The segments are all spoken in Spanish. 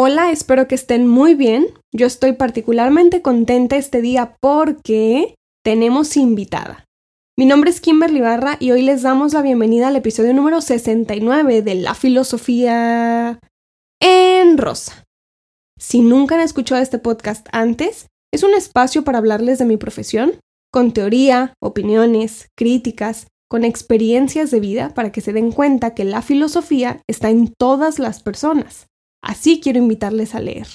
Hola, espero que estén muy bien. Yo estoy particularmente contenta este día porque tenemos invitada. Mi nombre es Kimberly Barra y hoy les damos la bienvenida al episodio número 69 de La Filosofía en Rosa. Si nunca han escuchado este podcast antes, es un espacio para hablarles de mi profesión, con teoría, opiniones, críticas, con experiencias de vida para que se den cuenta que la filosofía está en todas las personas Así quiero invitarles a leer.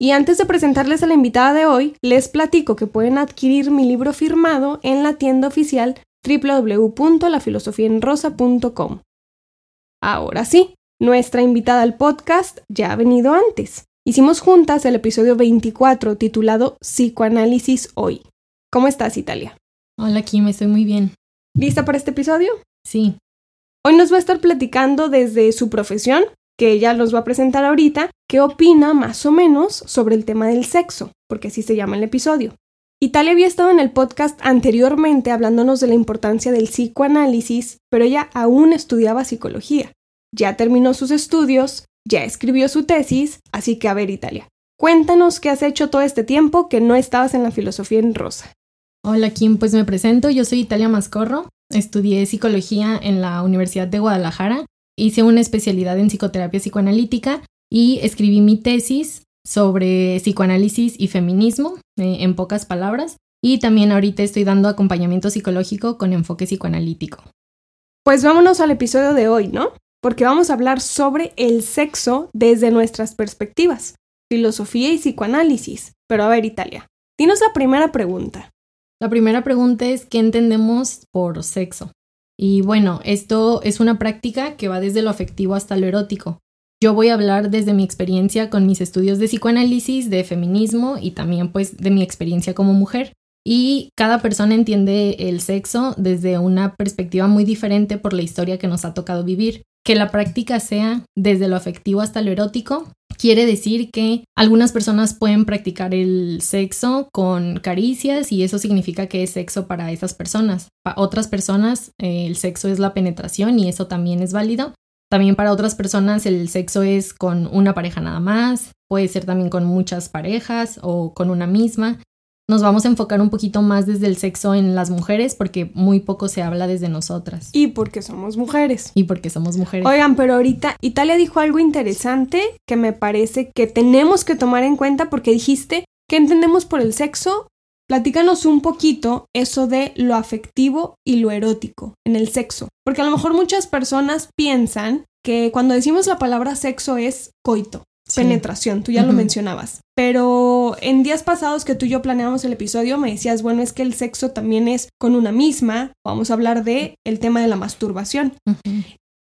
Y antes de presentarles a la invitada de hoy, les platico que pueden adquirir mi libro firmado en la tienda oficial www.lafilosofienrosa.com. Ahora sí, nuestra invitada al podcast ya ha venido antes. Hicimos juntas el episodio 24 titulado Psicoanálisis hoy. ¿Cómo estás, Italia? Hola, Kim, estoy muy bien. ¿Lista para este episodio? Sí. Hoy nos va a estar platicando desde su profesión, que ella nos va a presentar ahorita, qué opina más o menos sobre el tema del sexo, porque así se llama el episodio. Italia había estado en el podcast anteriormente hablándonos de la importancia del psicoanálisis, pero ella aún estudiaba psicología. Ya terminó sus estudios, ya escribió su tesis, así que a ver Italia, cuéntanos qué has hecho todo este tiempo que no estabas en la filosofía en rosa. Hola Kim, pues me presento, yo soy Italia Mascorro, estudié psicología en la Universidad de Guadalajara hice una especialidad en psicoterapia psicoanalítica y escribí mi tesis sobre psicoanálisis y feminismo, eh, en pocas palabras, y también ahorita estoy dando acompañamiento psicológico con enfoque psicoanalítico. Pues vámonos al episodio de hoy, ¿no? Porque vamos a hablar sobre el sexo desde nuestras perspectivas, filosofía y psicoanálisis. Pero a ver, Italia, dinos la primera pregunta. La primera pregunta es, ¿qué entendemos por sexo? Y bueno, esto es una práctica que va desde lo afectivo hasta lo erótico. Yo voy a hablar desde mi experiencia con mis estudios de psicoanálisis, de feminismo y también pues de mi experiencia como mujer. Y cada persona entiende el sexo desde una perspectiva muy diferente por la historia que nos ha tocado vivir. Que la práctica sea desde lo afectivo hasta lo erótico quiere decir que algunas personas pueden practicar el sexo con caricias y eso significa que es sexo para esas personas. Para otras personas eh, el sexo es la penetración y eso también es válido. También para otras personas el sexo es con una pareja nada más, puede ser también con muchas parejas o con una misma nos vamos a enfocar un poquito más desde el sexo en las mujeres porque muy poco se habla desde nosotras. Y porque somos mujeres. Y porque somos mujeres. Oigan, pero ahorita Italia dijo algo interesante que me parece que tenemos que tomar en cuenta porque dijiste que entendemos por el sexo. Platícanos un poquito eso de lo afectivo y lo erótico en el sexo. Porque a lo mejor muchas personas piensan que cuando decimos la palabra sexo es coito penetración, tú ya lo mencionabas. Pero en días pasados que tú y yo planeamos el episodio, me decías, bueno, es que el sexo también es con una misma. Vamos a hablar de el tema de la masturbación.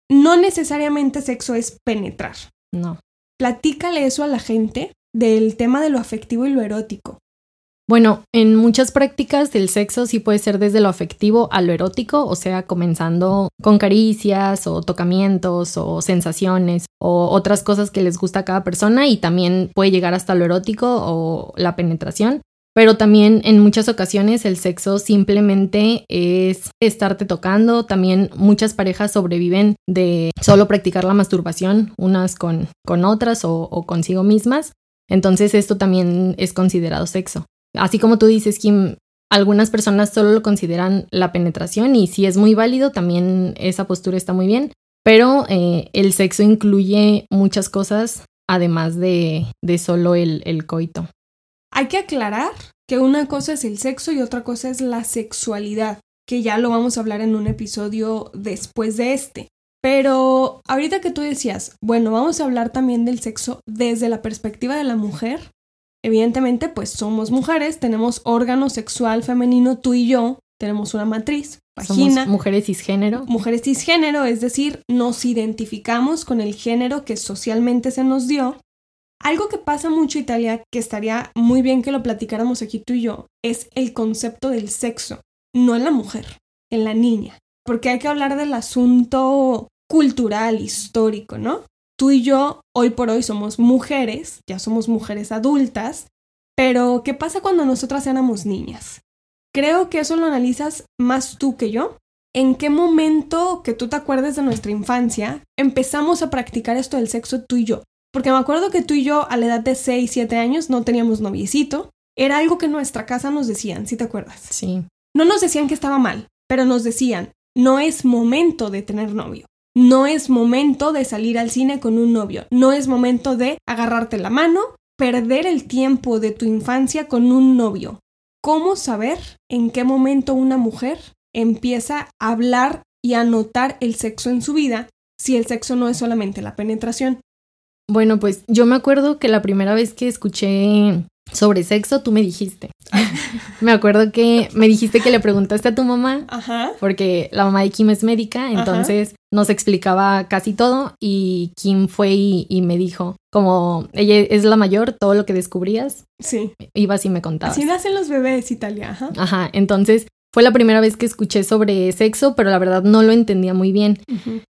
No necesariamente sexo es penetrar. No. Platícale eso a la gente del tema de lo afectivo y lo erótico. Bueno, en muchas prácticas el sexo sí puede ser desde lo afectivo a lo erótico, o sea, comenzando con caricias o tocamientos o sensaciones o otras cosas que les gusta a cada persona y también puede llegar hasta lo erótico o la penetración. Pero también en muchas ocasiones el sexo simplemente es estarte tocando. También muchas parejas sobreviven de solo practicar la masturbación, unas con, con otras o, o consigo mismas. Entonces esto también es considerado sexo. Así como tú dices, Kim, algunas personas solo lo consideran la penetración y si es muy válido, también esa postura está muy bien, pero eh, el sexo incluye muchas cosas además de, de solo el, el coito. Hay que aclarar que una cosa es el sexo y otra cosa es la sexualidad, que ya lo vamos a hablar en un episodio después de este. Pero ahorita que tú decías, bueno, vamos a hablar también del sexo desde la perspectiva de la mujer, Evidentemente, pues somos mujeres, tenemos órgano sexual femenino, tú y yo, tenemos una matriz, vagina. Somos mujeres cisgénero. Mujeres cisgénero, es decir, nos identificamos con el género que socialmente se nos dio. Algo que pasa mucho, Italia, que estaría muy bien que lo platicáramos aquí tú y yo, es el concepto del sexo, no en la mujer, en la niña. Porque hay que hablar del asunto cultural, histórico, ¿no? Tú y yo hoy por hoy somos mujeres, ya somos mujeres adultas, pero ¿qué pasa cuando nosotras éramos niñas? Creo que eso lo analizas más tú que yo. ¿En qué momento que tú te acuerdes de nuestra infancia empezamos a practicar esto del sexo tú y yo? Porque me acuerdo que tú y yo a la edad de 6, 7 años no teníamos noviecito. Era algo que en nuestra casa nos decían, si te acuerdas. Sí. No nos decían que estaba mal, pero nos decían, no es momento de tener novio. No es momento de salir al cine con un novio. No es momento de agarrarte la mano, perder el tiempo de tu infancia con un novio. ¿Cómo saber en qué momento una mujer empieza a hablar y a notar el sexo en su vida si el sexo no es solamente la penetración? Bueno, pues yo me acuerdo que la primera vez que escuché sobre sexo, tú me dijiste. me acuerdo que me dijiste que le preguntaste a tu mamá, Ajá. porque la mamá de Kim es médica, entonces nos explicaba casi todo y Kim fue y, y, me dijo, como ella es la mayor, todo lo que descubrías, Sí. ibas y me contabas. Así nacen los bebés, Italia. Ajá. Ajá, entonces fue la primera vez que escuché sobre sexo, pero la verdad no lo entendía muy bien.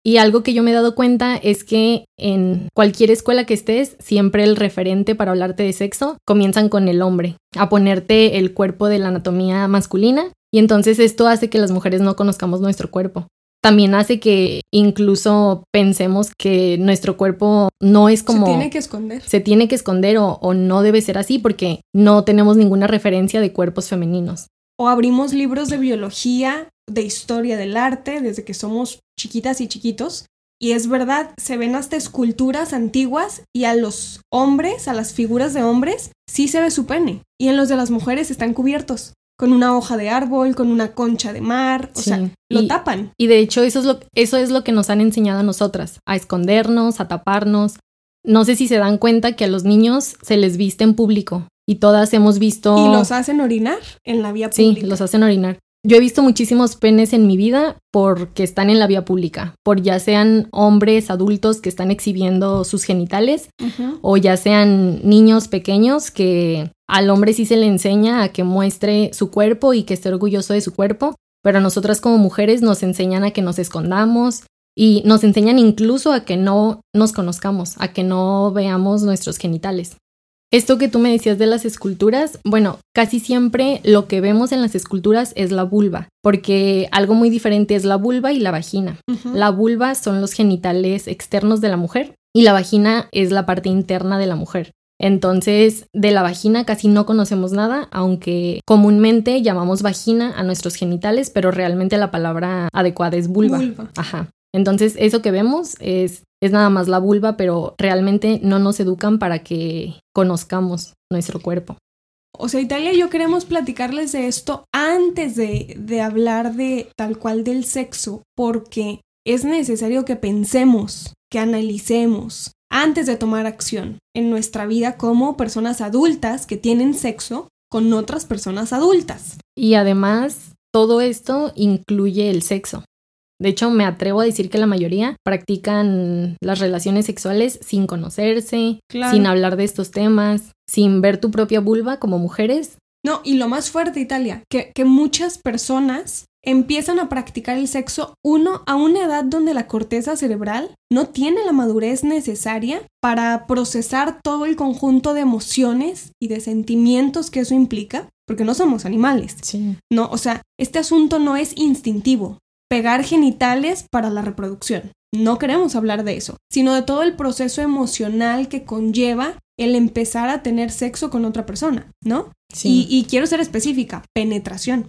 Y algo que yo me he dado cuenta es que en cualquier escuela que estés, siempre el referente para hablarte de sexo comienzan con el hombre, a ponerte el cuerpo de la anatomía masculina, y entonces esto hace que las mujeres no conozcamos nuestro cuerpo. También hace que incluso pensemos que nuestro cuerpo no es como... Se tiene que esconder. se tiene que esconder o, o no debe ser así porque no tenemos ninguna referencia de cuerpos femeninos. O abrimos libros de biología, de historia del arte, desde que somos chiquitas y chiquitos. Y es verdad, se ven hasta esculturas antiguas y a los hombres, a las figuras de hombres, sí se ve su pene. Y en los de las mujeres están cubiertos, con una hoja de árbol, con una concha de mar, o Sí. sea, lo Y- tapan. Y de hecho eso es, lo, eso es lo que nos han enseñado a nosotras, a escondernos, a taparnos. No sé si se dan cuenta que a los niños se les viste en público y todas hemos visto... Y los hacen orinar en la vía Sí, pública. los hacen orinar. Yo he visto muchísimos penes en mi vida porque están en la vía pública, por ya sean hombres adultos que están exhibiendo sus genitales o ya sean niños pequeños que al hombre sí se le enseña a que muestre su cuerpo y que esté orgulloso de su cuerpo, pero a nosotras como mujeres nos enseñan a que nos escondamos y nos enseñan incluso a que no nos conozcamos, a que no veamos nuestros genitales. Esto que tú me decías de las esculturas, bueno, casi siempre lo que vemos en las esculturas es la vulva, porque algo muy diferente es la vulva y la vagina. La vulva son los genitales externos de la mujer y la vagina es la parte interna de la mujer. Entonces, de la vagina casi no conocemos nada, aunque comúnmente llamamos vagina a nuestros genitales, pero realmente la palabra adecuada es vulva. Vulva. Ajá. Entonces, eso que vemos es, es nada más la vulva, pero realmente no nos educan para que conozcamos nuestro cuerpo. O sea, Italia y yo queremos platicarles de esto antes de, de hablar de tal cual del sexo, porque es necesario que pensemos, que analicemos, antes de tomar acción en nuestra vida como personas adultas que tienen sexo con otras personas adultas. Y además, todo esto incluye el sexo. De hecho, me atrevo a decir que la mayoría practican las relaciones sexuales sin conocerse, Claro. sin hablar de estos temas, sin ver tu propia vulva como mujeres. No, y lo más fuerte, Italia, que, que muchas personas empiezan a practicar el sexo, uno, a una edad donde la corteza cerebral no tiene la madurez necesaria para procesar todo el conjunto de emociones y de sentimientos que eso implica, porque no somos animales, Sí. ¿no? O sea, este asunto no es instintivo, pegar genitales para la reproducción. No queremos hablar de eso, sino de todo el proceso emocional que conlleva el empezar a tener sexo con otra persona, ¿no? Y, y quiero ser específica, penetración.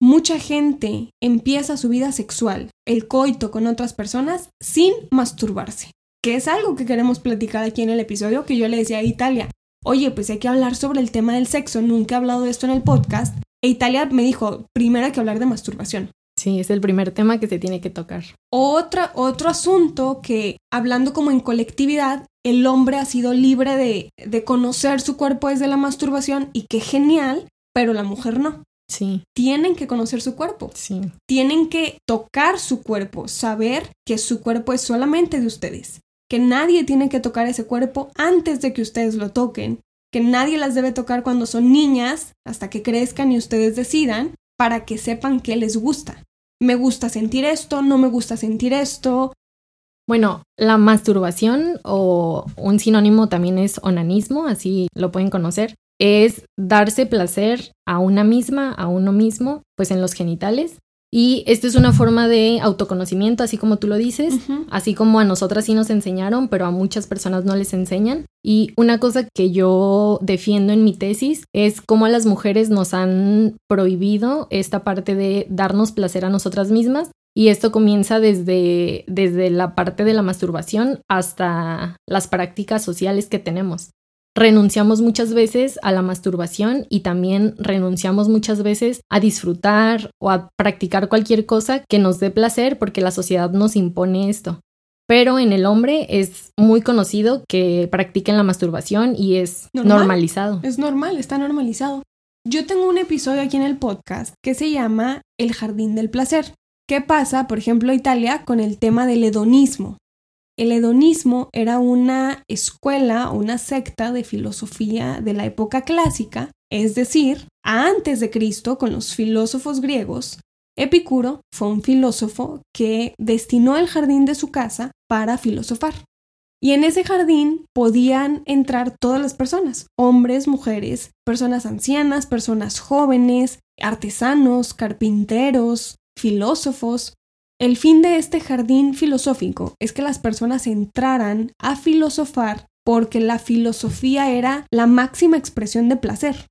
Mucha gente empieza su vida sexual, el coito con otras personas, sin masturbarse, que es algo que queremos platicar aquí en el episodio que yo le decía a Italia. Oye, pues hay que hablar sobre el tema del sexo, nunca he hablado de esto en el podcast. E Italia me dijo, primero hay que hablar de masturbación. Sí, es el primer tema que se tiene que tocar. Otra, otro asunto que, hablando como en colectividad, el hombre ha sido libre de, de conocer su cuerpo desde la masturbación y qué genial, pero la mujer no. Sí, Tienen que conocer su cuerpo, sí. tienen que tocar su cuerpo, saber que su cuerpo es solamente de ustedes, que nadie tiene que tocar ese cuerpo antes de que ustedes lo toquen, que nadie las debe tocar cuando son niñas hasta que crezcan y ustedes decidan para que sepan qué les gusta. Me gusta sentir esto, no me gusta sentir esto. Bueno, la masturbación o un sinónimo también es onanismo, así lo pueden conocer, es darse placer a una misma, a uno mismo, pues en los genitales. Y esto es una forma de autoconocimiento, así como tú lo dices, así como a nosotras sí nos enseñaron, pero a muchas personas no les enseñan. Y una cosa que yo defiendo en mi tesis es cómo a las mujeres nos han prohibido esta parte de darnos placer a nosotras mismas. Y esto comienza desde, desde la parte de la masturbación hasta las prácticas sociales que tenemos renunciamos muchas veces a la masturbación y también renunciamos muchas veces a disfrutar o a practicar cualquier cosa que nos dé placer porque la sociedad nos impone esto. Pero en el hombre es muy conocido que practiquen la masturbación y es normalizado. Es normal, está normalizado. Yo tengo un episodio aquí en el podcast que se llama El jardín del placer. ¿Qué pasa, por ejemplo, Italia con el tema del hedonismo? El hedonismo era una escuela, una secta de filosofía de la época clásica, es decir, antes de Cristo, con los filósofos griegos, Epicuro fue un filósofo que destinó el jardín de su casa para filosofar. Y en ese jardín podían entrar todas las personas, hombres, mujeres, personas ancianas, personas jóvenes, artesanos, carpinteros, filósofos, el fin de este jardín filosófico es que las personas entraran a filosofar porque la filosofía era la máxima expresión de placer.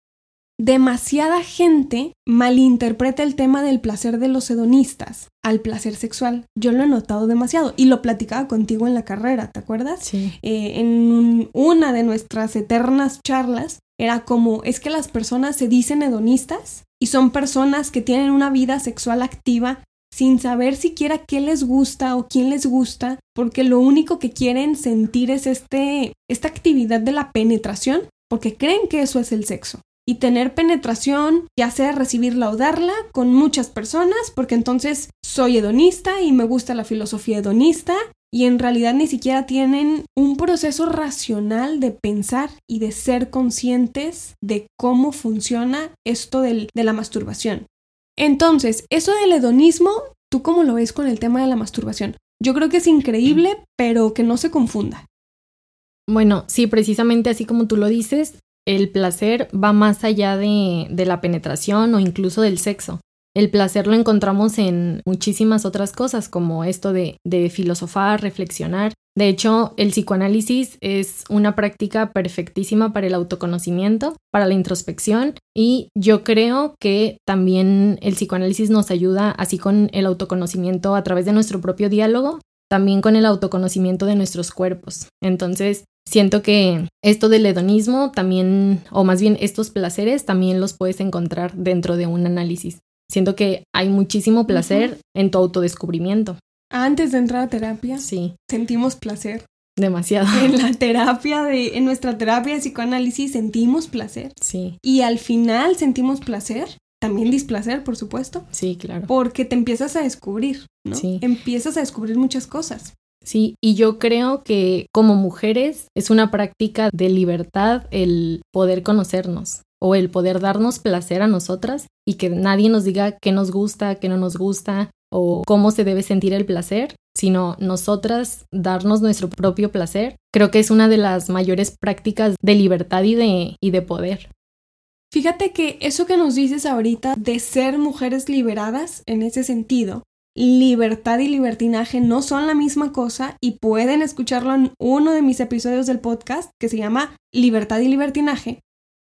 Demasiada gente malinterpreta el tema del placer de los hedonistas al placer sexual. Yo lo he notado demasiado y lo platicaba contigo en la carrera, ¿te acuerdas? Sí. Eh, en una de nuestras eternas charlas era como, es que las personas se dicen hedonistas y son personas que tienen una vida sexual activa sin saber siquiera qué les gusta o quién les gusta, porque lo único que quieren sentir es este, esta actividad de la penetración, porque creen que eso es el sexo. Y tener penetración, ya sea recibirla o darla, con muchas personas, porque entonces soy hedonista y me gusta la filosofía hedonista, y en realidad ni siquiera tienen un proceso racional de pensar y de ser conscientes de cómo funciona esto del, de la masturbación. Entonces, eso del hedonismo, ¿tú cómo lo ves con el tema de la masturbación? Yo creo que es increíble, pero que no se confunda. Bueno, sí, precisamente así como tú lo dices, el placer va más allá de, de la penetración o incluso del sexo. El placer lo encontramos en muchísimas otras cosas, como esto de, de filosofar, reflexionar. De hecho, el psicoanálisis es una práctica perfectísima para el autoconocimiento, para la introspección y yo creo que también el psicoanálisis nos ayuda así con el autoconocimiento a través de nuestro propio diálogo, también con el autoconocimiento de nuestros cuerpos. Entonces, siento que esto del hedonismo también, o más bien estos placeres, también los puedes encontrar dentro de un análisis. Siento que hay muchísimo placer en tu autodescubrimiento. Antes de entrar a terapia, Sí, sentimos placer. demasiado. En la terapia de, en nuestra terapia de psicoanálisis sentimos placer. Sí, Y al final sentimos placer, también displacer, por supuesto, sí, claro. porque te empiezas a descubrir, ¿no? Sí. Empiezas a descubrir muchas cosas. Sí, y yo creo que como mujeres es una práctica de libertad el poder conocernos o el poder darnos placer a nosotras y que nadie nos diga qué nos gusta, qué no nos gusta o cómo se debe sentir el placer, sino nosotras darnos nuestro propio placer. Creo que es una de las mayores prácticas de libertad y de, y de poder. Fíjate que eso que nos dices ahorita de ser mujeres liberadas en ese sentido, libertad y libertinaje no son la misma cosa y pueden escucharlo en uno de mis episodios del podcast que se llama Libertad y libertinaje.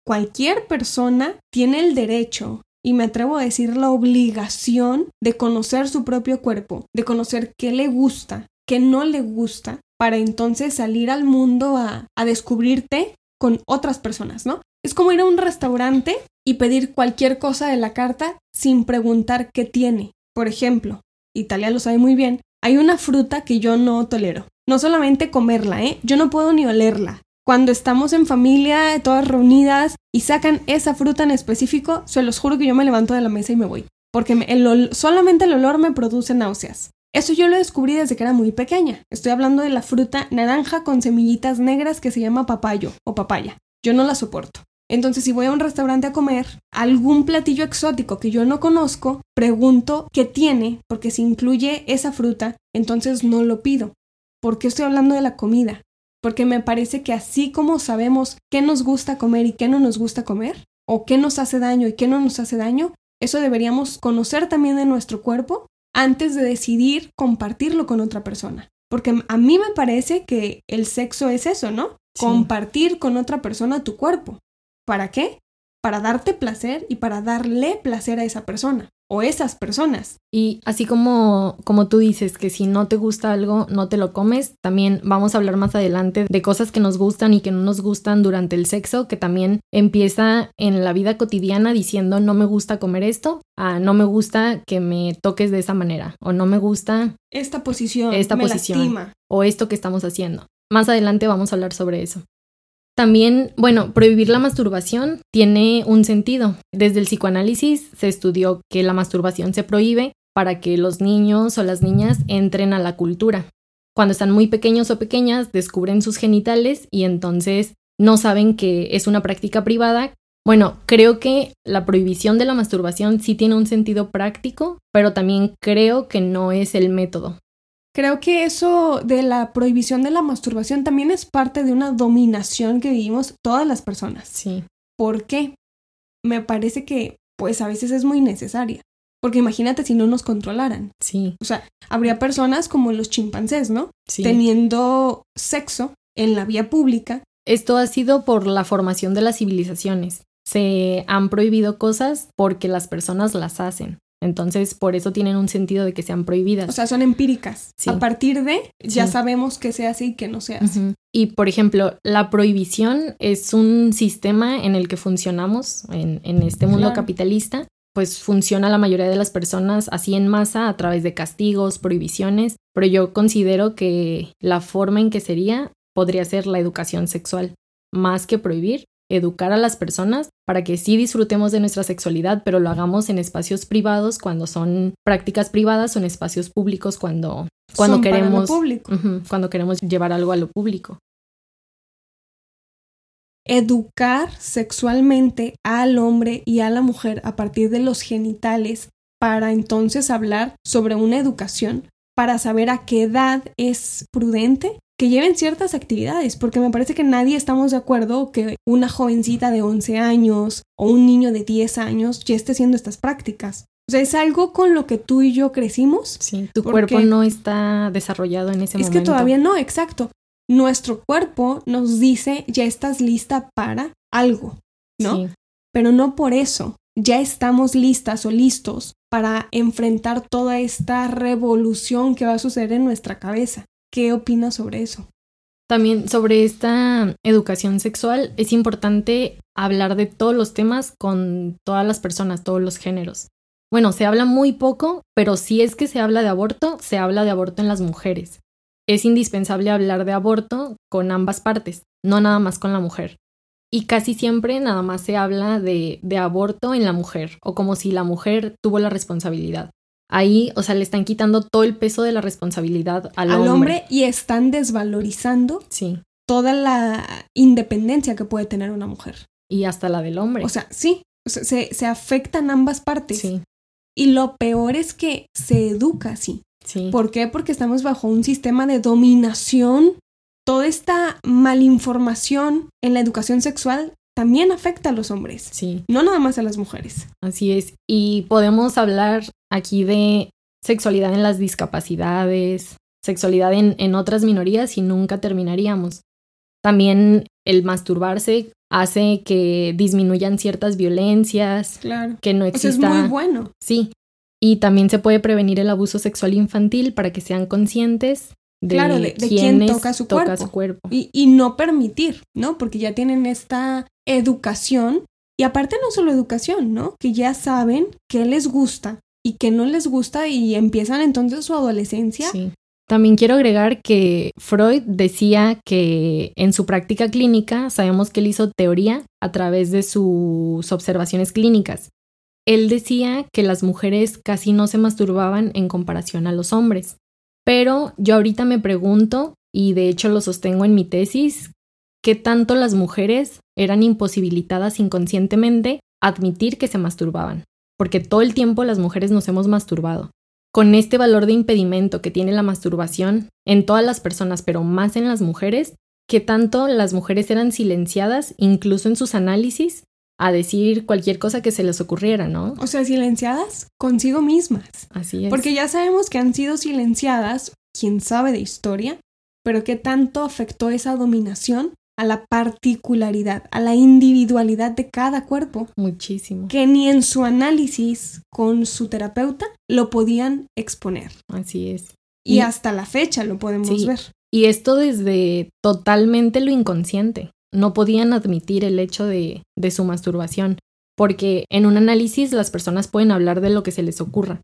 Cualquier persona tiene el derecho y me atrevo a decir la obligación de conocer su propio cuerpo, de conocer qué le gusta, qué no le gusta, para entonces salir al mundo a, a descubrirte con otras personas, ¿no? Es como ir a un restaurante y pedir cualquier cosa de la carta sin preguntar qué tiene. Por ejemplo, Italia lo sabe muy bien, hay una fruta que yo no tolero. No solamente comerla, ¿eh? Yo no puedo ni olerla. Cuando estamos en familia, todas reunidas, y sacan esa fruta en específico, se los juro que yo me levanto de la mesa y me voy. Porque solamente el olor me produce náuseas. Eso yo lo descubrí desde que era muy pequeña. Estoy hablando de la fruta naranja con semillitas negras que se llama papayo o papaya. Yo no la soporto. Entonces, si voy a un restaurante a comer algún platillo exótico que yo no conozco, pregunto qué tiene, porque si incluye esa fruta, entonces no lo pido. ¿Por qué estoy hablando de la comida? Porque me parece que así como sabemos qué nos gusta comer y qué no nos gusta comer, o qué nos hace daño y qué no nos hace daño, eso deberíamos conocer también de nuestro cuerpo antes de decidir compartirlo con otra persona. Porque a mí me parece que el sexo es eso, ¿no? Compartir con otra persona tu cuerpo. ¿Para qué? Para darte placer y para darle placer a esa persona o esas personas. Y así como, como tú dices que si no te gusta algo, no te lo comes, también vamos a hablar más adelante de cosas que nos gustan y que no nos gustan durante el sexo, que también empieza en la vida cotidiana diciendo no me gusta comer esto, a no me gusta que me toques de esa manera, o no me gusta esta posición, esta posición, o esto que estamos haciendo. Más adelante vamos a hablar sobre eso. También, bueno, prohibir la masturbación tiene un sentido. Desde el psicoanálisis se estudió que la masturbación se prohíbe para que los niños o las niñas entren a la cultura. Cuando están muy pequeños o pequeñas, descubren sus genitales y entonces no saben que es una práctica privada. Bueno, creo que la prohibición de la masturbación sí tiene un sentido práctico, pero también creo que no es el método. Creo que eso de la prohibición de la masturbación también es parte de una dominación que vivimos todas las personas. Sí. ¿Por qué? Me parece que, pues, a veces es muy necesaria. Porque imagínate si no nos controlaran. Sí. O sea, habría personas como los chimpancés, ¿no? Sí. Teniendo sexo en la vía pública. Esto ha sido por la formación de las civilizaciones. Se han prohibido cosas porque las personas las hacen. Entonces, por eso tienen un sentido de que sean prohibidas. O sea, son empíricas. A partir de, ya sabemos qué se hace y qué no se hace. Y, por ejemplo, la prohibición es un sistema en el que funcionamos en, este mundo capitalista. Pues funciona la mayoría de las personas así en masa a través de castigos, prohibiciones, pero yo considero que la forma en que sería podría ser la educación sexual. Más que prohibir, educar a las personas para que sí disfrutemos de nuestra sexualidad, pero lo hagamos en espacios privados cuando son prácticas privadas o en espacios públicos cuando, cuando queremos cuando queremos llevar algo a lo público. Educar sexualmente al hombre y a la mujer a partir de los genitales para entonces hablar sobre una educación para saber a qué edad es prudente que lleven ciertas actividades, porque me parece que nadie estamos de acuerdo que una jovencita de 11 años o un niño de 10 años ya esté haciendo estas prácticas. O sea, es algo con lo que tú y yo crecimos. Sí, tu cuerpo no está desarrollado en ese momento. Es que todavía no, exacto. Nuestro cuerpo nos dice, ya estás lista para algo, ¿no? Sí. Pero no por eso. Ya estamos listas o listos para enfrentar toda esta revolución que va a suceder en nuestra cabeza. ¿Qué opinas sobre eso? También sobre esta educación sexual es importante hablar de todos los temas con todas las personas, todos los géneros. Bueno, se habla muy poco, pero si es que se habla de aborto, se habla de aborto en las mujeres. Es indispensable hablar de aborto con ambas partes, no nada más con la mujer. Y casi siempre nada más se habla de, de aborto en la mujer, o como si la mujer tuvo la responsabilidad ahí, o sea, le están quitando todo el peso de la responsabilidad al, al hombre. y están desvalorizando sí. toda la independencia que puede tener una mujer. Y hasta la del hombre. O sea, sí, se, se afectan ambas partes. Sí. Y lo peor es que se educa así. Sí. ¿Por qué? Porque estamos bajo un sistema de dominación. Toda esta malinformación en la educación sexual también afecta a los hombres. Sí. No nada más a las mujeres. Así es. Y podemos hablar aquí de sexualidad en las discapacidades, sexualidad en, otras minorías y nunca terminaríamos. También el masturbarse hace que disminuyan ciertas violencias, claro. que no exista. Eso es muy bueno. Sí. Y también se puede prevenir el abuso sexual infantil para que sean conscientes de, claro, de, quién toca, su, cuerpo. Y, y, no permitir, ¿no? Porque ya tienen esta educación y aparte no solo educación, ¿no? Que ya saben qué les gusta y qué no les gusta y empiezan entonces su adolescencia. Sí. También quiero agregar que Freud decía que en su práctica clínica sabemos que él hizo teoría a través de sus observaciones clínicas. Él decía que las mujeres casi no se masturbaban en comparación a los hombres. Pero yo ahorita me pregunto, y de hecho lo sostengo en mi tesis, qué tanto las mujeres eran imposibilitadas inconscientemente admitir que se masturbaban, porque todo el tiempo las mujeres nos hemos masturbado. Con este valor de impedimento que tiene la masturbación en todas las personas, pero más en las mujeres, qué tanto las mujeres eran silenciadas incluso en sus análisis a decir cualquier cosa que se les ocurriera, ¿no? O sea, silenciadas consigo mismas. Así es. Porque ya sabemos que han sido silenciadas, quién sabe de historia, pero qué tanto afectó esa dominación a la particularidad, a la individualidad de cada cuerpo, Muchísimo. que ni en su análisis con su terapeuta lo podían exponer. Así es. Y, hasta la fecha lo podemos Sí. ver. Y esto desde totalmente lo inconsciente. No podían admitir el hecho de, de su masturbación, porque en un análisis las personas pueden hablar de lo que se les ocurra.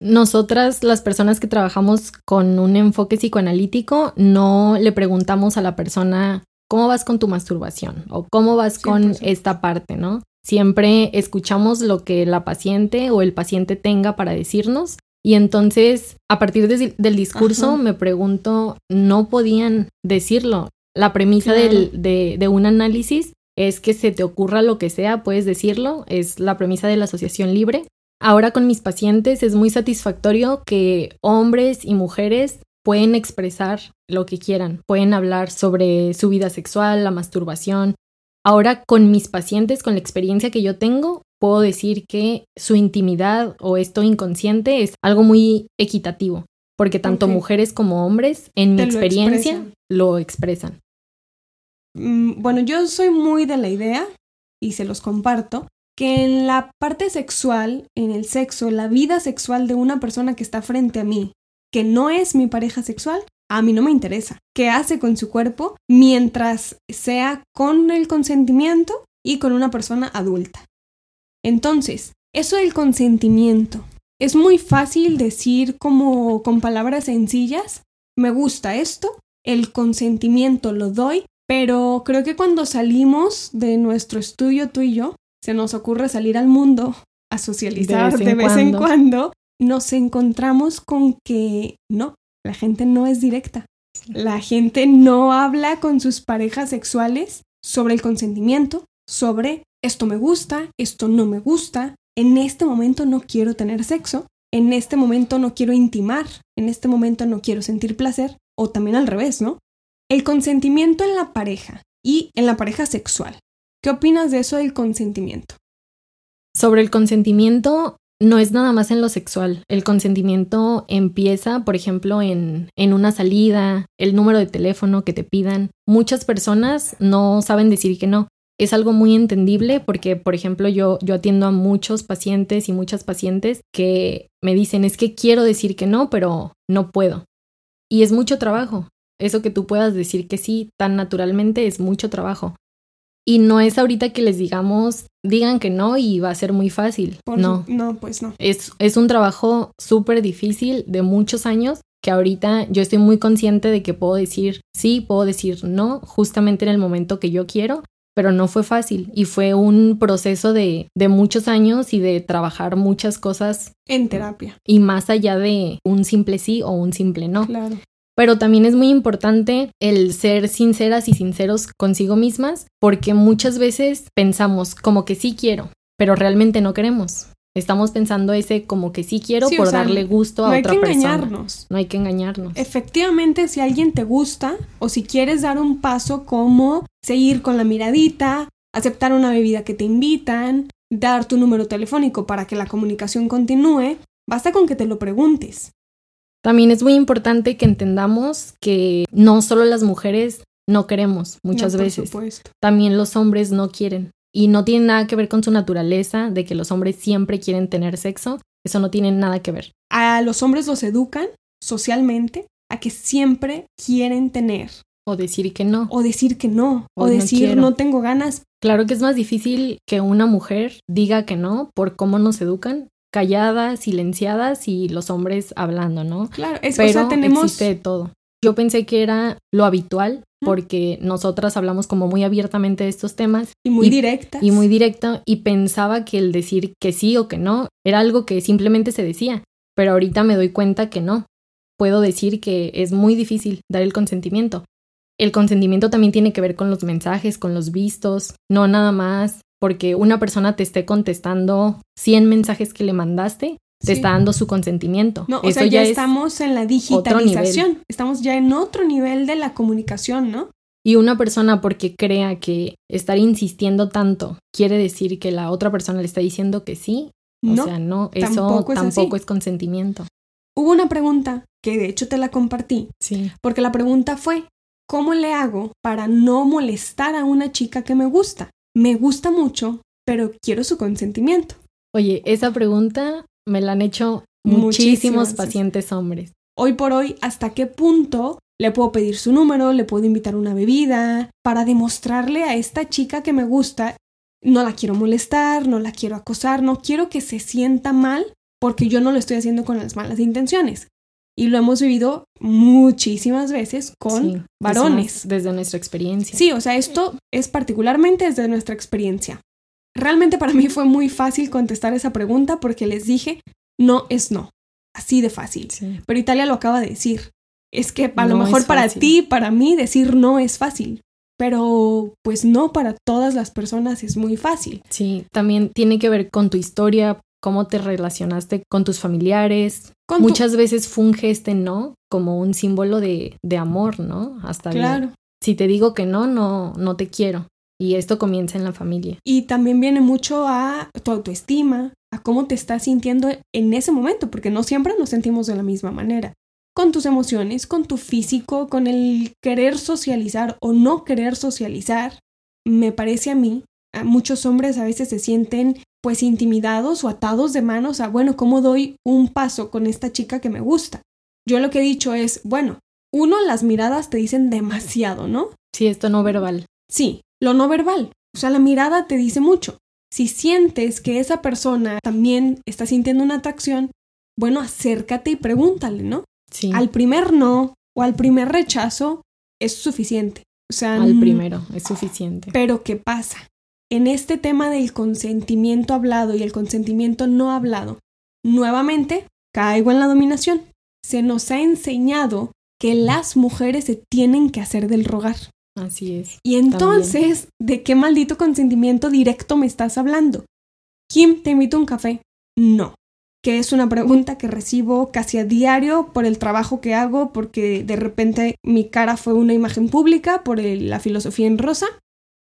Nosotras, las personas que trabajamos con un enfoque psicoanalítico, no le preguntamos a la persona cómo vas con tu masturbación o cómo vas con 100%. esta parte, ¿no? Siempre escuchamos lo que la paciente o el paciente tenga para decirnos y entonces, a partir de- del discurso, Ajá. me pregunto, no podían decirlo. La premisa Claro. del- de, de un análisis es que se te ocurra lo que sea, puedes decirlo, es la premisa de la asociación libre. Ahora con mis pacientes es muy satisfactorio que hombres y mujeres pueden expresar lo que quieran, pueden hablar sobre su vida sexual, la masturbación. Ahora con mis pacientes, con la experiencia que yo tengo, puedo decir que su intimidad o esto inconsciente es algo muy equitativo, porque tanto mujeres como hombres, en mi lo experiencia, expresan. lo expresan. Mm, Bueno, yo soy muy de la idea, y se los comparto, que en la parte sexual, en el sexo, la vida sexual de una persona que está frente a mí, que no es mi pareja sexual, a mí no me interesa. ¿Qué hace con su cuerpo mientras sea con el consentimiento y con una persona adulta? Entonces, eso del consentimiento. Es muy fácil decir como con palabras sencillas, me gusta esto, el consentimiento lo doy, pero creo que cuando salimos de nuestro estudio tú y yo, se nos ocurre salir al mundo a socializar De de vez en en, cuando. cuando, nos encontramos con que no, la gente no es directa. La gente no habla con sus parejas sexuales sobre el consentimiento, sobre esto me gusta, esto no me gusta, en este momento no quiero tener sexo, en este momento no quiero intimar, en este momento no quiero sentir placer, o también al revés, ¿no? El consentimiento en la pareja y en la pareja sexual. ¿Qué opinas de eso del consentimiento? Sobre el consentimiento, no es nada más en lo sexual. El consentimiento empieza, por ejemplo, en, en una salida, el número de teléfono que te pidan. Muchas personas no saben decir que no. Es algo muy entendible porque, por ejemplo, yo, yo atiendo a muchos pacientes y muchas pacientes que me dicen es que quiero decir que no, pero no puedo. Y es mucho trabajo. Eso que tú puedas decir que sí tan naturalmente es mucho trabajo. Y no es ahorita que les digamos, digan que no y va a ser muy fácil. Por no, No, pues no. es, es un trabajo súper difícil de muchos años que ahorita yo estoy muy consciente de que puedo decir sí, puedo decir no, justamente en el momento que yo quiero, pero no fue fácil y fue un proceso de, de muchos años y de trabajar muchas cosas En terapia, y más allá de un simple sí o un simple no. claro. Pero también es muy importante el ser sinceras y sinceros consigo mismas, porque muchas veces pensamos como que sí quiero, pero realmente no queremos. Estamos pensando ese como que sí quiero Sí, por sea, darle gusto a No hay otra que persona. engañarnos. No hay que engañarnos. Efectivamente, si alguien te gusta o si quieres dar un paso como seguir con la miradita, aceptar una bebida que te invitan, dar tu número telefónico para que la comunicación continúe, basta con que te lo preguntes. También es muy importante que entendamos que no solo las mujeres no queremos muchas No, por veces, supuesto. también los hombres no quieren. Y no tiene nada que ver con su naturaleza de que los hombres siempre quieren tener sexo. Eso no tiene nada que ver. A los hombres los educan socialmente a que siempre quieren tener O decir que no. o decir que no o, decir no tengo ganas. Claro que es más difícil que una mujer diga que no por cómo nos educan, calladas, silenciadas y los hombres hablando, ¿no? Claro, es Pero o sea, tenemos existe de todo. Yo pensé que era lo habitual porque nosotras hablamos como muy abiertamente de estos temas y muy directas. y muy directa y pensaba que el decir que sí o que no era algo que simplemente se decía, pero ahorita me doy cuenta que no. Puedo decir que es muy difícil dar el consentimiento. El consentimiento también tiene que ver con los mensajes, con los vistos, no nada más porque una persona te esté contestando 100 mensajes que le mandaste, te Sí. está dando su consentimiento. No, o Eso sea, ya, es- estamos en la digitalización. Estamos ya en otro nivel de la comunicación, ¿no? Y una persona porque crea que estar insistiendo tanto quiere decir que la otra persona le está diciendo que sí, No, o sea, no, eso tampoco tampoco, es es, así. consentimiento. Hubo una pregunta que de hecho te la compartí, Sí, porque la pregunta fue, ¿cómo le hago para no molestar a una chica que me gusta? Me gusta mucho, pero quiero su consentimiento. Oye, esa pregunta me la han hecho muchísimos pacientes hombres. Hoy por hoy, ¿hasta qué punto le puedo pedir su número, le puedo invitar una bebida para demostrarle a esta chica que me gusta? No la quiero molestar, no la quiero acosar, no quiero que se sienta mal porque yo no lo estoy haciendo con las malas intenciones. Y lo hemos vivido muchísimas veces con Sí, varones. Desde nuestra experiencia. Sí, o sea, esto es particularmente desde nuestra experiencia. Realmente para mí fue muy fácil contestar esa pregunta porque les dije, no es no. Así de fácil. Sí. Pero Italia lo acaba de decir. Es que a lo mejor para ti, para mí, decir no es fácil. Pero pues no para todas las personas es muy fácil. Sí, también tiene que ver con tu historia, cómo te relacionaste con tus familiares. Con tu- Muchas veces funge este no como un símbolo de, de amor, ¿no? Hasta Claro. si te digo que no, no, no te quiero. Y esto comienza en la familia. Y también viene mucho a tu autoestima, a cómo te estás sintiendo en ese momento, porque no siempre nos sentimos de la misma manera. Con tus emociones, con tu físico, con el querer socializar o no querer socializar. Me parece a mí, a muchos hombres a veces se sienten pues intimidados o atados de manos a, bueno, ¿cómo doy un paso con esta chica que me gusta? Yo lo que he dicho es, bueno, uno, las miradas te dicen demasiado, ¿no? Sí, esto no verbal. Sí, lo no verbal. O sea, la mirada te dice mucho. Si sientes que esa persona también está sintiendo una atracción, bueno, acércate y pregúntale, ¿no? Sí, Al primer no o al primer rechazo es suficiente. O sea, al n- primero, es suficiente. Pero ¿qué pasa? En este tema del consentimiento hablado y el consentimiento no hablado, nuevamente caigo en la dominación. Se nos ha enseñado que las mujeres se tienen que hacer del rogar. Así es. Y entonces, ¿de qué maldito consentimiento directo me estás hablando? Kim, ¿te invito a un café? No. Que es una pregunta que recibo casi a diario por el trabajo que hago, porque de repente mi cara fue una imagen pública por el- la filosofía en rosa.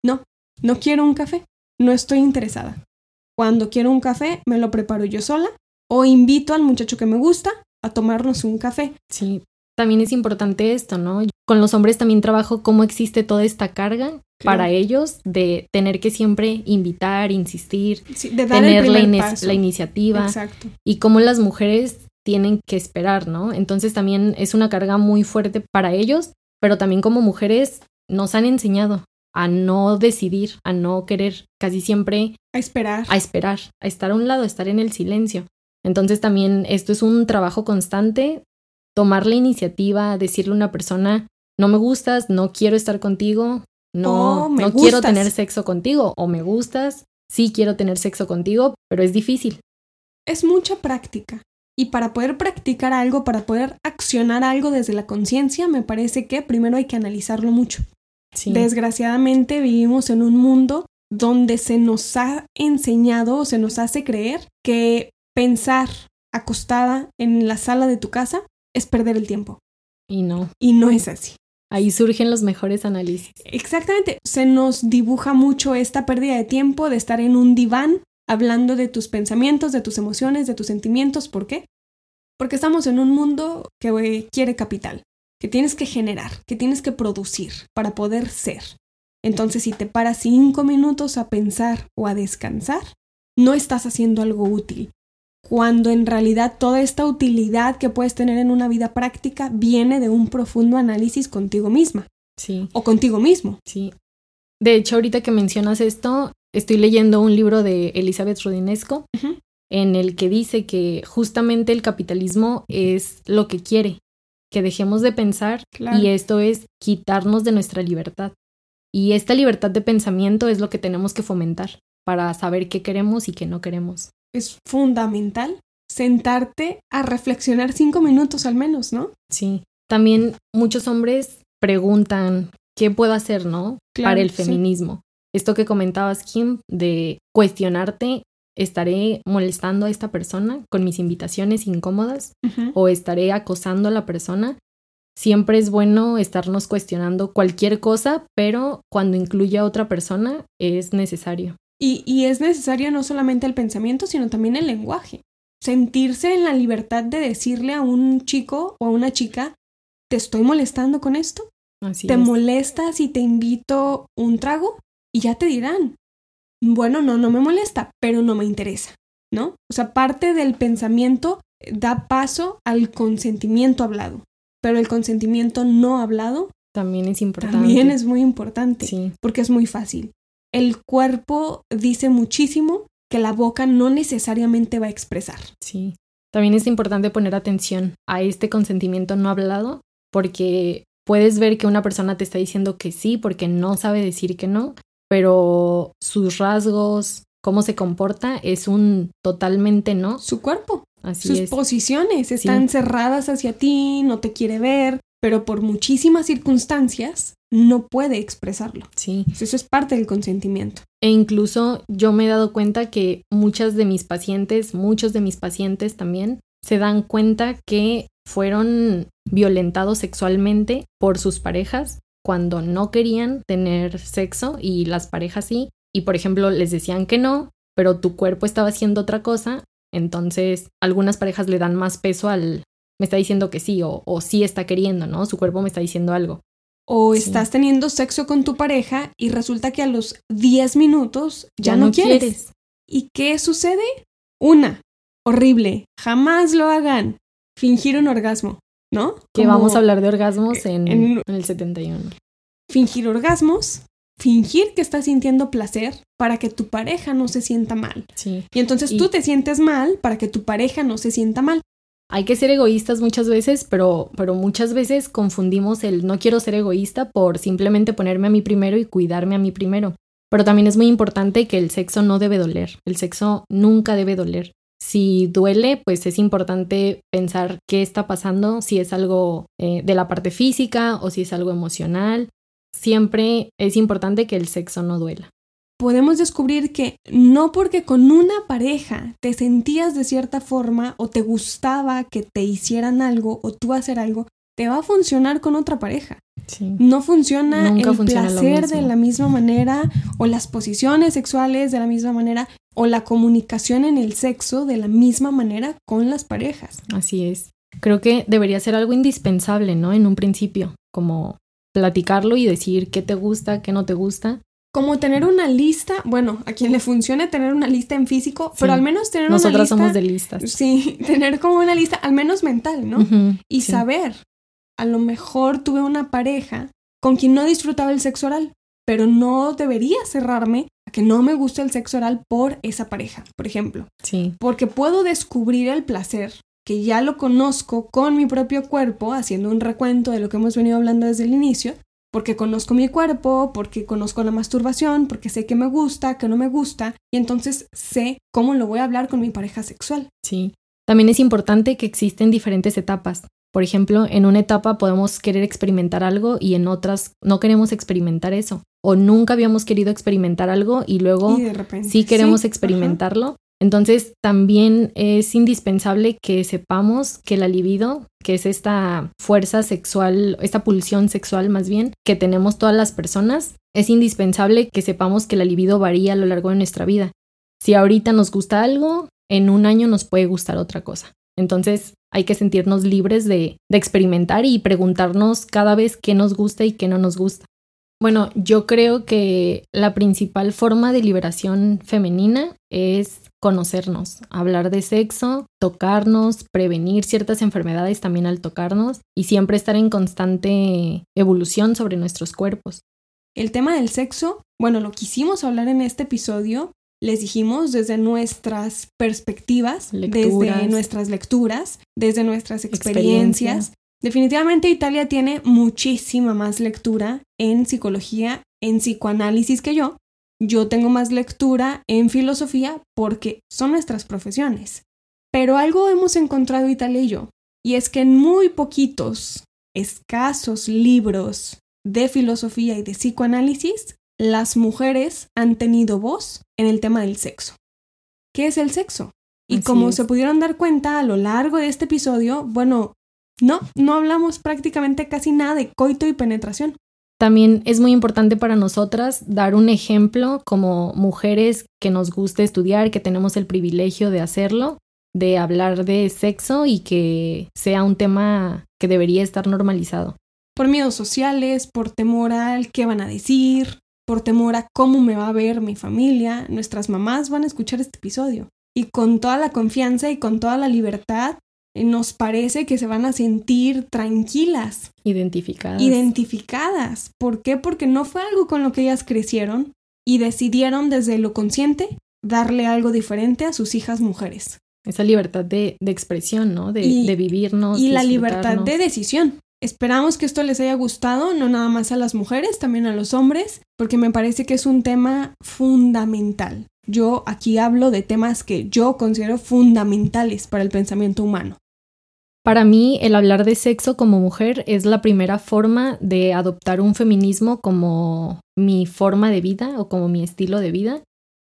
No, no quiero un café. No estoy interesada. Cuando quiero un café, me lo preparo yo sola o invito al muchacho que me gusta a tomarnos un café. Sí, también es importante esto, ¿no? Con los hombres también trabajo cómo existe toda esta carga para ellos de tener que siempre invitar, insistir, Sí, de dar el tener la, paso. la iniciativa Exacto. y cómo las mujeres tienen que esperar, ¿no? Entonces también es una carga muy fuerte para ellos, pero también como mujeres nos han enseñado a no decidir, a no querer, casi siempre A esperar. a esperar, a estar a un lado, a estar en el silencio. Entonces también esto es un trabajo constante, tomar la iniciativa, decirle a una persona, no me gustas, no quiero estar contigo, no, O me no quiero tener sexo contigo, o me gustas, sí quiero tener sexo contigo, pero es difícil. es mucha práctica. Y para poder practicar algo, para poder accionar algo desde la conciencia, me parece que primero hay que analizarlo mucho. Sí, Desgraciadamente vivimos en un mundo donde se nos ha enseñado o se nos hace creer que pensar acostada en la sala de tu casa es perder el tiempo. y no, Y no es así. ahí surgen los mejores análisis. Exactamente. Se nos dibuja mucho esta pérdida de tiempo de estar en un diván hablando de tus pensamientos, de tus emociones, de tus sentimientos. ¿Por qué? Porque estamos en un mundo que quiere capital, que tienes que generar, que tienes que producir para poder ser. Entonces, si te paras cinco minutos a pensar o a descansar, no estás haciendo algo útil. Cuando en realidad toda esta utilidad que puedes tener en una vida práctica viene de un profundo análisis contigo misma Sí, o contigo mismo. sí. De hecho, ahorita que mencionas esto, estoy leyendo un libro de Elizabeth Rodinesco en el que dice que justamente el capitalismo es lo que quiere, que dejemos de pensar Claro. y esto es quitarnos de nuestra libertad. Y esta libertad de pensamiento es lo que tenemos que fomentar para saber qué queremos y qué no queremos. Es fundamental sentarte a reflexionar cinco minutos al menos, ¿no? Sí. También muchos hombres preguntan qué puedo hacer, ¿no? Claro, para el sí. feminismo. Esto que comentabas, Kim, de cuestionarte, ¿estaré molestando a esta persona con mis invitaciones incómodas? o estaré acosando a la persona. siempre es bueno estarnos cuestionando cualquier cosa, pero cuando incluye a otra persona es necesario. Y, y es necesario no solamente el pensamiento, sino también el lenguaje. Sentirse en la libertad de decirle a un chico o a una chica, ¿te estoy molestando con esto? Así ¿Te es. molesta si te invito un trago? Y ya te dirán, bueno, no, no me molesta, pero no me interesa, ¿no? O sea, parte del pensamiento da paso al consentimiento hablado, pero el consentimiento no hablado También es importante. también es muy importante, Sí, porque es muy fácil. El cuerpo dice muchísimo que la boca no necesariamente va a expresar. sí. También es importante poner atención a este consentimiento no hablado porque puedes ver que una persona te está diciendo que sí porque no sabe decir que no, pero sus rasgos, cómo se comporta es un totalmente no. Su cuerpo, Así sus es. posiciones están cerradas hacia ti, no te quiere ver, pero por muchísimas circunstancias no puede expresarlo. Sí. Eso es parte del consentimiento. E incluso yo me he dado cuenta que muchas de mis pacientes, muchos de mis pacientes también, se dan cuenta que fueron violentados sexualmente por sus parejas cuando no querían tener sexo y las parejas sí. Y por ejemplo les decían que no, pero tu cuerpo estaba haciendo otra cosa. Entonces algunas parejas le dan más peso al me está diciendo que sí o, o sí está queriendo, ¿no? Su cuerpo me está diciendo algo. O Sí. estás teniendo sexo con tu pareja y resulta que a los 10 minutos ya, no, quieres. ¿Y qué sucede? Una, horrible, jamás lo hagan. Fingir un orgasmo, ¿no? Que vamos a hablar de orgasmos en, en- en el 71. Fingir orgasmos, fingir que estás sintiendo placer para que tu pareja no se sienta mal. Sí. Y entonces Y- tú te sientes mal para que tu pareja no se sienta mal. Hay que ser egoístas muchas veces, pero, pero muchas veces confundimos el no quiero ser egoísta por simplemente ponerme a mí primero y cuidarme a mí primero. Pero también es muy importante que el sexo no debe doler. El sexo nunca debe doler. Si duele, pues es importante pensar qué está pasando, si es algo eh, de la parte física o si es algo emocional. Siempre es importante que el sexo no duela. Podemos descubrir que no porque con una pareja te sentías de cierta forma o te gustaba que te hicieran algo o tú hacer algo, te va a funcionar con otra pareja. Sí. No funciona Nunca el funciona placer de la misma manera o las posiciones sexuales de la misma manera o la comunicación en el sexo de la misma manera con las parejas. Así es. Creo que debería ser algo indispensable, ¿no? En un principio, como platicarlo y decir qué te gusta, qué no te gusta. Como tener una lista, bueno, a quien le funcione tener una lista en físico, Sí. pero al menos tener una Nosotras lista. somos de listas. Sí, tener como una lista, al menos mental, ¿no? Y sí. saber, a lo mejor tuve una pareja con quien no disfrutaba el sexo oral, pero no debería cerrarme a que no me gusta el sexo oral por esa pareja, por ejemplo. Sí, Porque puedo descubrir el placer, que ya lo conozco con mi propio cuerpo, haciendo un recuento de lo que hemos venido hablando desde el inicio, porque conozco mi cuerpo, porque conozco la masturbación, porque sé que me gusta, que no me gusta, y entonces sé cómo lo voy a hablar con mi pareja sexual. sí. También es importante que existen diferentes etapas. Por ejemplo, en una etapa podemos querer experimentar algo y en otras no queremos experimentar eso. O nunca habíamos querido experimentar algo y luego y de repente. sí queremos experimentarlo. Entonces también es indispensable que sepamos que la libido, que es esta fuerza sexual, esta pulsión sexual más bien, que tenemos todas las personas, es indispensable que sepamos que la libido varía a lo largo de nuestra vida. Si ahorita nos gusta algo, en un año nos puede gustar otra cosa. Entonces hay que sentirnos libres de, de experimentar y preguntarnos cada vez qué nos gusta y qué no nos gusta. Bueno, yo creo que la principal forma de liberación femenina es conocernos, hablar de sexo, tocarnos, prevenir ciertas enfermedades también al tocarnos y siempre estar en constante evolución sobre nuestros cuerpos. El tema del sexo, bueno, lo quisimos hablar en este episodio, les dijimos desde nuestras perspectivas, Lecturas. desde nuestras lecturas, desde nuestras Experiencia. Definitivamente Italia tiene muchísima más lectura en psicología, en psicoanálisis que yo. Yo tengo más lectura en filosofía porque son nuestras profesiones. Pero algo hemos encontrado Italia y yo, y es que en muy poquitos, escasos libros de filosofía y de psicoanálisis, las mujeres han tenido voz en el tema del sexo. ¿Qué es el sexo? Y Así como es. se pudieron dar cuenta a lo largo de este episodio, bueno, no, no hablamos prácticamente casi nada de coito y penetración. También es muy importante para nosotras dar un ejemplo como mujeres que nos gusta estudiar, que tenemos el privilegio de hacerlo, de hablar de sexo y que sea un tema que debería estar normalizado. Por miedos sociales, por temor al qué van a decir, por temor a cómo me va a ver mi familia, nuestras mamás van a escuchar este episodio. Y con toda la confianza y con toda la libertad nos parece que se van a sentir tranquilas. Identificadas. Identificadas. ¿Por qué? Porque no fue algo con lo que ellas crecieron y decidieron desde lo consciente darle algo diferente a sus hijas mujeres. Esa libertad de, expresión, ¿no? De, de vivirnos. Y la libertad de decisión. Esperamos que esto les haya gustado, no nada más a las mujeres, también a los hombres, porque me parece que es un tema fundamental. Yo aquí hablo de temas que yo considero fundamentales para el pensamiento humano. Para mí, el hablar de sexo como mujer es la primera forma de adoptar un feminismo como mi forma de vida o como mi estilo de vida.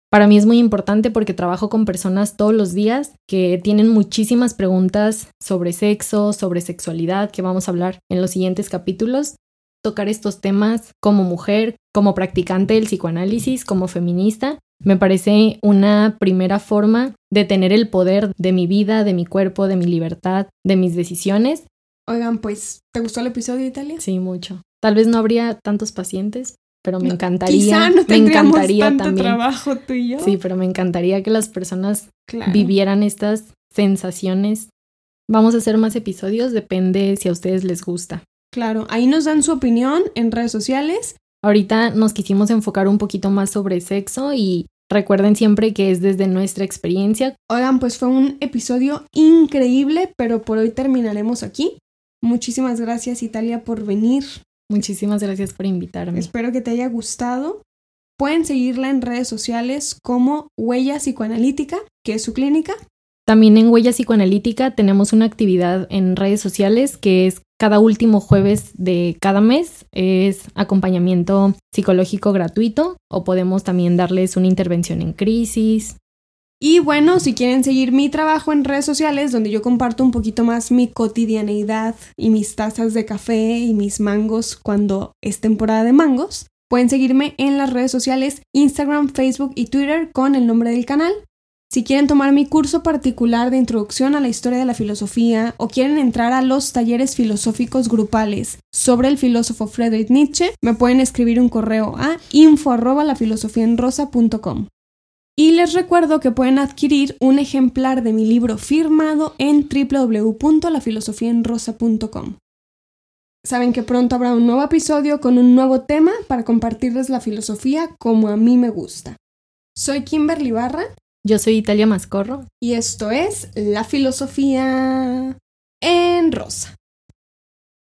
Para mí es muy importante porque trabajo con personas todos los días que tienen muchísimas preguntas sobre sexo, sobre sexualidad, que vamos a hablar en los siguientes capítulos. Tocar estos temas como mujer, como practicante del psicoanálisis, como feminista, me parece una primera forma de tener el poder de mi vida, de mi cuerpo, de mi libertad, de mis decisiones. Oigan, pues, ¿te gustó el episodio, Italia? Sí, mucho. Tal vez no habría tantos pacientes, pero me encantaría. Quizá no me encantaría tanto también. trabajo tú y yo. Sí, pero me encantaría que las personas vivieran estas sensaciones. Vamos a hacer más episodios, depende si a ustedes les gusta. Claro, ahí nos dan su opinión en redes sociales Ahorita nos quisimos enfocar un poquito más sobre sexo y recuerden siempre que es desde nuestra experiencia. Oigan, pues fue un episodio increíble, pero por hoy terminaremos aquí. Muchísimas gracias Italia por venir. Muchísimas gracias por invitarme. Espero que te haya gustado. Pueden seguirla en redes sociales como Huella Psicoanalítica, que es su clínica. También en Huella Psicoanalítica tenemos una actividad en redes sociales que es cada último jueves de cada mes es acompañamiento psicológico gratuito o podemos también darles una intervención en crisis. Y bueno, si quieren seguir mi trabajo en redes sociales, donde yo comparto un poquito más mi cotidianeidad y mis tazas de café y mis mangos cuando es temporada de mangos, pueden seguirme en las redes sociales Instagram, Facebook y Twitter con el nombre del canal si quieren tomar mi curso particular de introducción a la historia de la filosofía o quieren entrar a los talleres filosóficos grupales sobre el filósofo Friedrich Nietzsche, me pueden escribir un correo a info Y les recuerdo que pueden adquirir un ejemplar de mi libro firmado en www.lafilosofiaenrosa.com. Saben que pronto habrá un nuevo episodio con un nuevo tema para compartirles la filosofía como a mí me gusta. Soy Kimberly Barra yo soy Italia Mascorro. Y esto es La Filosofía en Rosa.